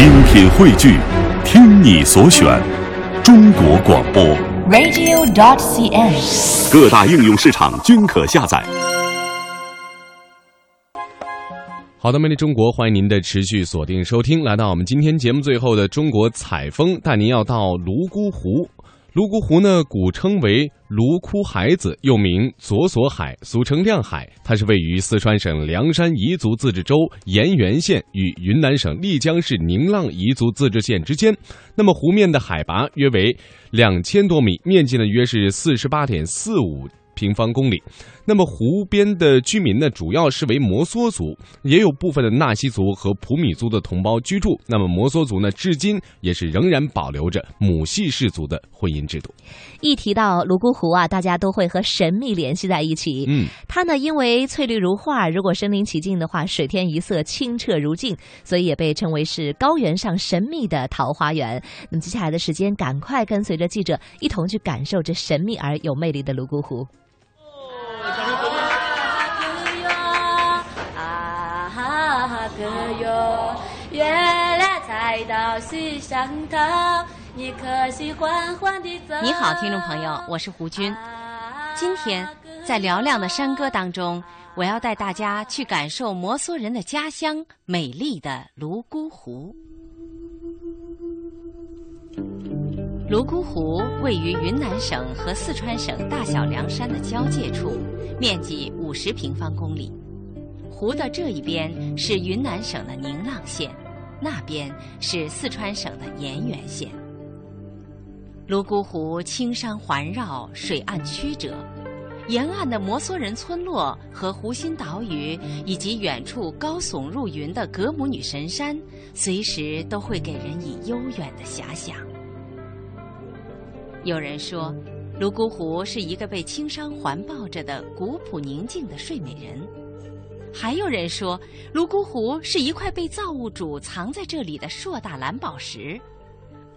精品汇聚，听你所选，中国广播。radio.dot.cn，。各大应用市场均可下载。好的，魅力中国，欢迎您的持续锁定收听。来到我们今天节目最后的中国采风，带您要到泸沽湖。泸沽湖呢，古称为泸沽海子，又名左所海，俗称亮海。它是位于四川省凉山彝族自治州盐源县与云南省丽江市宁浪彝族自治县之间。那么湖面的海拔约为两千多米，面积呢约是四十八点四五。平方公里，那么湖边的居民呢，主要是为摩梭族，也有部分的纳西族和普米族的同胞居住。那么摩梭族呢，至今也是仍然保留着母系氏族的婚姻制度。一提到泸沽湖啊，大家都会和神秘联系在一起。嗯，它呢，因为翠绿如画，如果身临其境的话，水天一色，清澈如镜，所以也被称为是高原上神秘的桃花源。那么接下来的时间，赶快跟随着记者一同去感受这神秘而有魅力的泸沽湖。你好，听众朋友，我是胡军。今天在嘹亮的山歌当中，我要带大家去感受摩梭人的家乡——美丽的泸沽湖。泸沽湖位于云南省和四川省大小凉山的交界处，面积五十平方公里。湖的这一边是云南省的宁浪县，那边是四川省的盐源县。泸沽湖青山环绕，水岸曲折，沿岸的摩梭人村落和湖心岛屿，以及远处高耸入云的格姆女神山，随时都会给人以悠远的遐想。有人说，泸沽湖是一个被青山环抱着的古朴宁静的睡美人；还有人说，泸沽湖是一块被造物主藏在这里的硕大蓝宝石。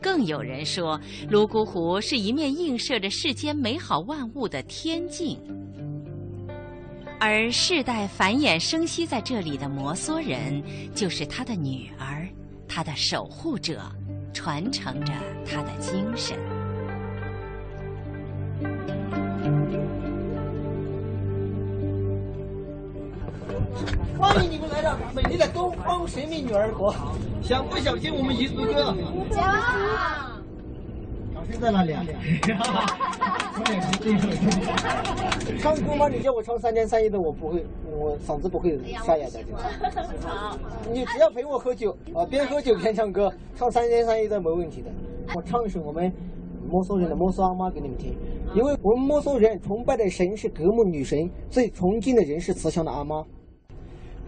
更有人说，泸沽湖是一面映射着世间美好万物的天境，而世代繁衍生息在这里的摩梭人，就是他的女儿，他的守护者，传承着他的精神。欢迎你们来到美丽的东方神秘女儿国，想不想听我们彝族歌？讲。掌声在哪里啊？唱歌吗？你叫我唱三天三夜的，我不会，我嗓子不会沙哑的。你只要陪我喝酒啊，边喝酒边唱歌，唱三天三夜的没问题的。我唱一首我们摩梭人的摩梭阿妈给你们听，因为我们摩梭人崇拜的神是格木女神，最崇敬的人是慈祥的阿妈。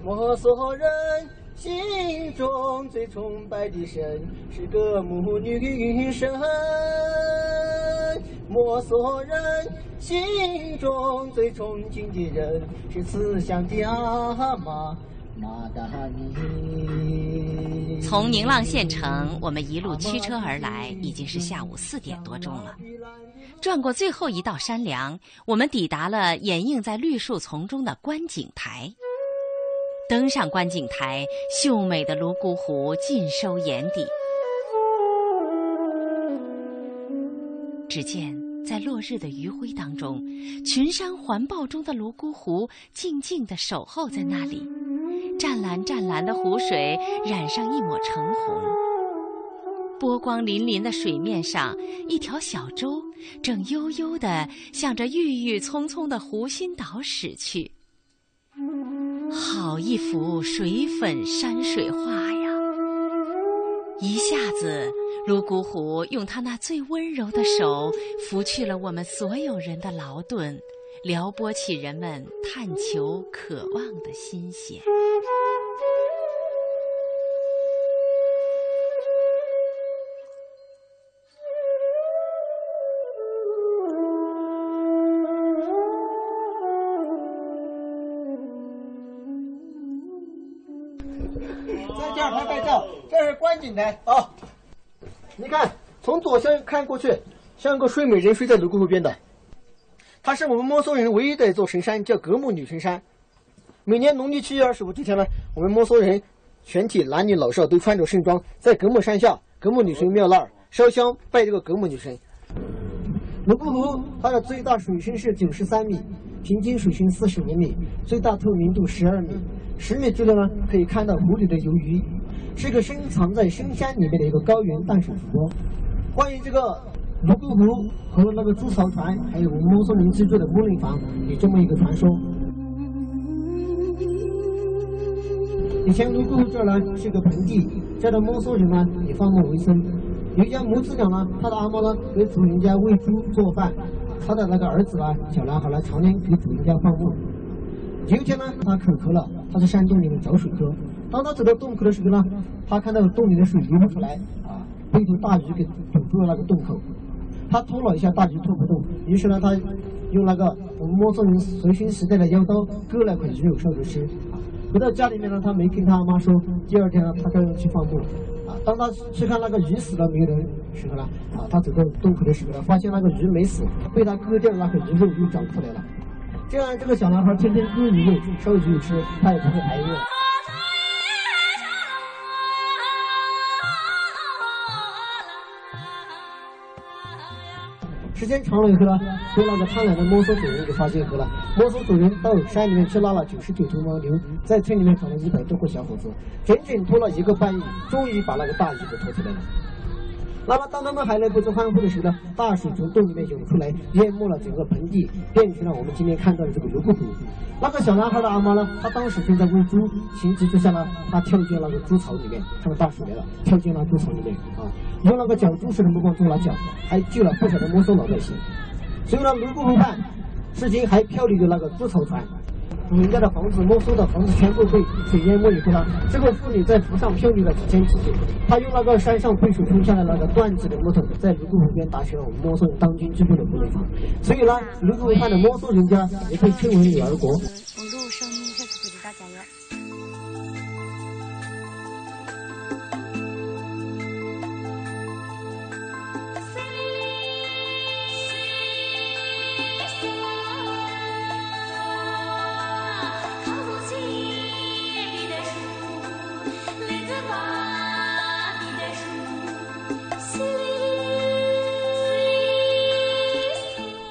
摩梭人心中最崇拜的神是格姆女神，摩梭人心中最崇敬的人是慈祥的阿妈马达尼。从宁浪县城，我们一路驱车而来，已经是下午四点多钟了。转过最后一道山梁，我们抵达了掩映在绿树丛中的观景台。登上观景台，秀美的泸沽湖尽收眼底。只见在落日的余晖当中，群山环抱中的泸沽湖静静地守候在那里，湛蓝湛蓝的湖水染上一抹橙红。波光粼粼的水面上，一条小舟正悠悠地向着郁郁葱葱的湖心岛驶去。好一幅水粉山水画呀！一下子，泸沽湖用他那最温柔的手拂去了我们所有人的劳顿，撩拨起人们探求、渴望的心弦。拍照，这是观景台啊。你看，从左向看过去，像个睡美人睡在泸沽湖边的。它是我们摩梭人唯一的一座神山，叫格木女神山。每年农历七月二十五这天呢，我们摩梭人全体男女老少都穿着盛装，在格木山下格木女神庙那儿烧香拜这个格木女神。泸沽湖它的最大水深是九十三米，平均水深四十五米，最大透明度十二米。十米之内呢，可以看到湖里的游鱼，是一个深藏在深山里面的一个高原淡水湖。关于这个泸沽湖和那个猪槽船，还有我们摩梭人居住的木林房，有这么一个传说。以前泸沽湖这儿呢是个盆地，这儿的摩梭人呢以放牧为生。有一家母子俩呢，他的阿嬷呢给主人家喂猪做饭，他的那个儿子呢，小男孩呢，常年给主人家放牧。有一天呢，他口渴了，他在山洞里面找水喝。当他走到洞口的时候呢，他看到洞里的水流不出来，啊，被一头大鱼给堵住了那个洞口。他拖了一下，大鱼拖不动，于是呢，他用那个我们摩梭人随身携带的腰刀割了块鱼肉烧着吃。回到家里面呢，他没跟他妈说。第二天呢，他就要去放牧。当他去看那个鱼死了没有的时候呢，啊，他走到洞口的时候呢，发现那个鱼没死，被他割掉的那个鱼肉又长出来了。这样，这个小男孩天天割鱼肉、烧鱼吃，他也不会挨饿。时间长了以后呢，被那个贪婪的摩梭主人给发现后了。摩梭主人到山里面去拉了九十九头牦牛，在村里面找了一百多个小伙子，整整拖了一个半月，终于把那个大鱼给拖出来了。那么，当他们还来不及欢呼的时候呢，大水从洞里面涌出来，淹没了整个盆地，变成了我们今天看到的这个泸沽湖。那个小男孩的阿妈呢，他当时正在喂猪，情急之下呢，他跳进了那个猪槽里面，看到大水来了，跳进了猪槽里面啊，用那个脚猪式的目光做了脚，还救了不少的摩梭老百姓。所以呢，泸沽湖畔，至今还漂流着那个猪槽船。主人家的房子、摩梭的房子全部被水淹没以后呢，这个妇女在湖上漂流了几天几夜。她用那个山上被水冲下来那个断子的木头，在泸沽湖边打起了我们摩梭人当今居住的木林房。所以呢，泸沽湖畔的莫属人家也被称为女儿国。公主生命这次给大家要。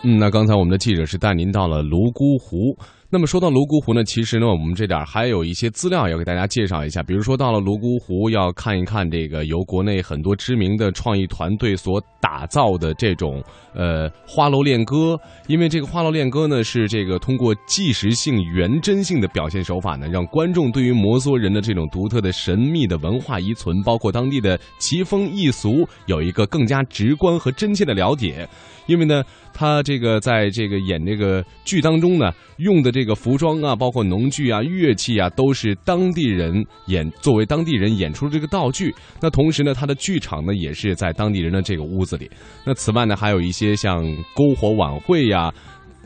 嗯，那刚才我们的记者是带您到了泸沽湖。那么说到泸沽湖呢，其实呢，我们这点还有一些资料要给大家介绍一下。比如说到了泸沽湖，要看一看这个由国内很多知名的创意团队所打造的这种呃花楼恋歌。因为这个花楼恋歌呢，是这个通过纪实性、原真性的表现手法呢，让观众对于摩梭人的这种独特的神秘的文化遗存，包括当地的奇风异俗，有一个更加直观和真切的了解。因为呢，他这个在这个演这个剧当中呢，用的这个服装啊，包括农具啊、乐器啊，都是当地人演作为当地人演出的这个道具。那同时呢，他的剧场呢也是在当地人的这个屋子里。那此外呢，还有一些像篝火晚会呀。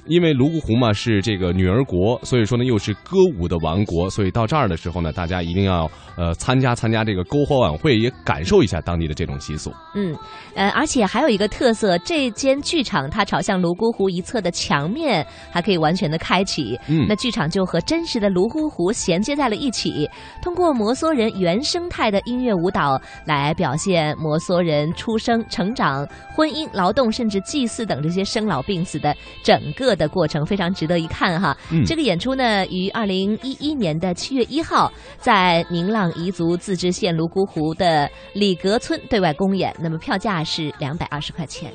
因为泸沽湖嘛是这个女儿国，所以说呢又是歌舞的王国，所以到这儿的时候呢，大家一定要呃参加参加这个篝火晚会，也感受一下当地的这种习俗。嗯，呃，而且还有一个特色，这间剧场它朝向泸沽湖一侧的墙面还可以完全的开启，嗯。那剧场就和真实的泸沽湖衔接在了一起，通过摩梭人原生态的音乐舞蹈来表现摩梭人出生、成长、婚姻、劳动，甚至祭祀等这些生老病死的整个的过程，非常值得一看哈。嗯这个演出呢，于二零一一年的七月一号在宁浪彝族自治县泸沽湖的里格村对外公演，那么票价是两百二十块钱。